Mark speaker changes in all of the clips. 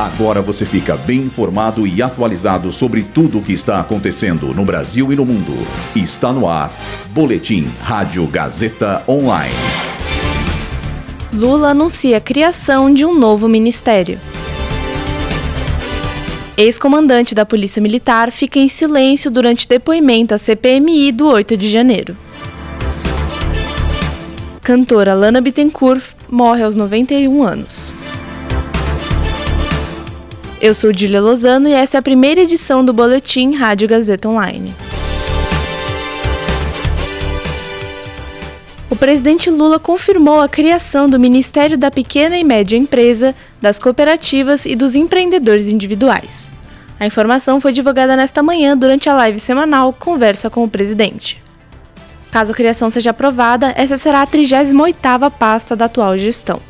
Speaker 1: Agora você fica bem informado e atualizado sobre tudo o que está acontecendo no Brasil e no mundo. Está no ar. Boletim Rádio Gazeta Online.
Speaker 2: Lula anuncia a criação de um novo ministério. Ex-comandante da Polícia Militar fica em silêncio durante depoimento à CPMI do 8 de janeiro. Cantora Lana Bittencourt morre aos 91 anos. Eu sou Dília Lozano e essa é a primeira edição do Boletim Rádio Gazeta Online. O presidente Lula confirmou a criação do Ministério da Pequena e Média Empresa, das Cooperativas e dos Empreendedores Individuais. A informação foi divulgada nesta manhã durante a live semanal Conversa com o Presidente. Caso a criação seja aprovada, essa será a 38ª pasta da atual gestão.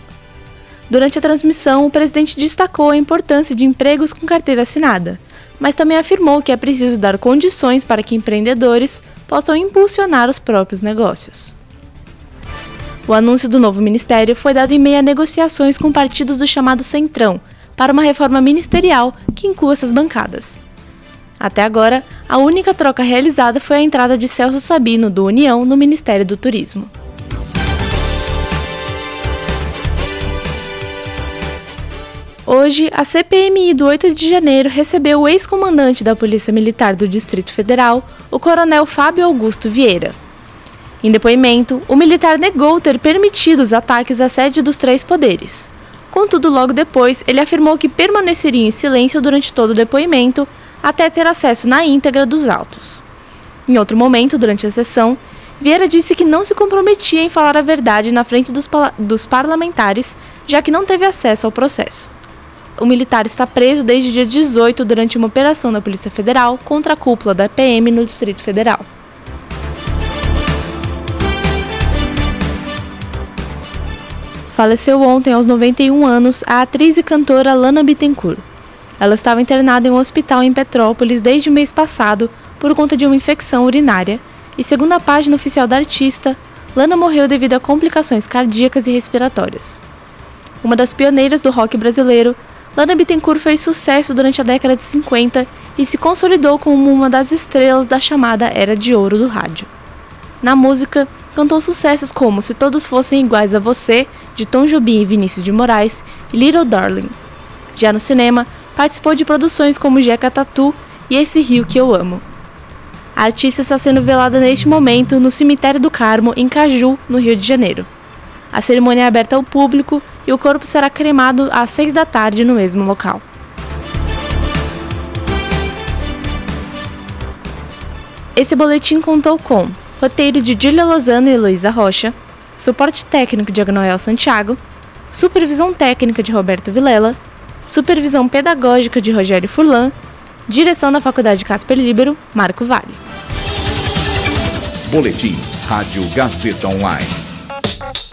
Speaker 2: Durante a transmissão, o presidente destacou a importância de empregos com carteira assinada, mas também afirmou que é preciso dar condições para que empreendedores possam impulsionar os próprios negócios. O anúncio do novo ministério foi dado em meio a negociações com partidos do chamado Centrão para uma reforma ministerial que inclua essas bancadas. Até agora, a única troca realizada foi a entrada de Celso Sabino, do União, no Ministério do Turismo. Hoje, a CPMI do 8 de janeiro recebeu o ex-comandante da Polícia Militar do Distrito Federal, o coronel Fábio Augusto Vieira. Em depoimento, o militar negou ter permitido os ataques à sede dos três poderes. Contudo, logo depois, ele afirmou que permaneceria em silêncio durante todo o depoimento até ter acesso na íntegra dos autos. Em outro momento, durante a sessão, Vieira disse que não se comprometia em falar a verdade na frente dos, dos parlamentares, já que não teve acesso ao processo o militar está preso desde dia 18 durante uma operação da Polícia Federal contra a cúpula da PM no Distrito Federal. Faleceu ontem, aos 91 anos, a atriz e cantora Lana Bittencourt. Ela estava internada em um hospital em Petrópolis desde o mês passado por conta de uma infecção urinária, e segundo a página oficial da artista, Lana morreu devido a complicações cardíacas e respiratórias. Uma das pioneiras do rock brasileiro, Lana Bittencourt fez sucesso durante a década de 50 e se consolidou como uma das estrelas da chamada Era de Ouro do rádio. Na música, cantou sucessos como Se Todos Fossem Iguais a Você, de Tom Jobim e Vinícius de Moraes, e Little Darling. Já no cinema, participou de produções como Jeca Tatu e Esse Rio Que Eu Amo. A artista está sendo velada neste momento no Cemitério do Carmo, em Caju, no Rio de Janeiro. A cerimônia é aberta ao público e o corpo será cremado às 6 da tarde no mesmo local. Esse boletim contou com roteiro de Julia Lozano e Heloísa Rocha, suporte técnico de Agnoel Santiago, supervisão técnica de Roberto Vilela, supervisão pedagógica de Rogério Furlan, direção da Faculdade Casper Libero, Marco Vale.
Speaker 1: Boletim Rádio Gazeta Online.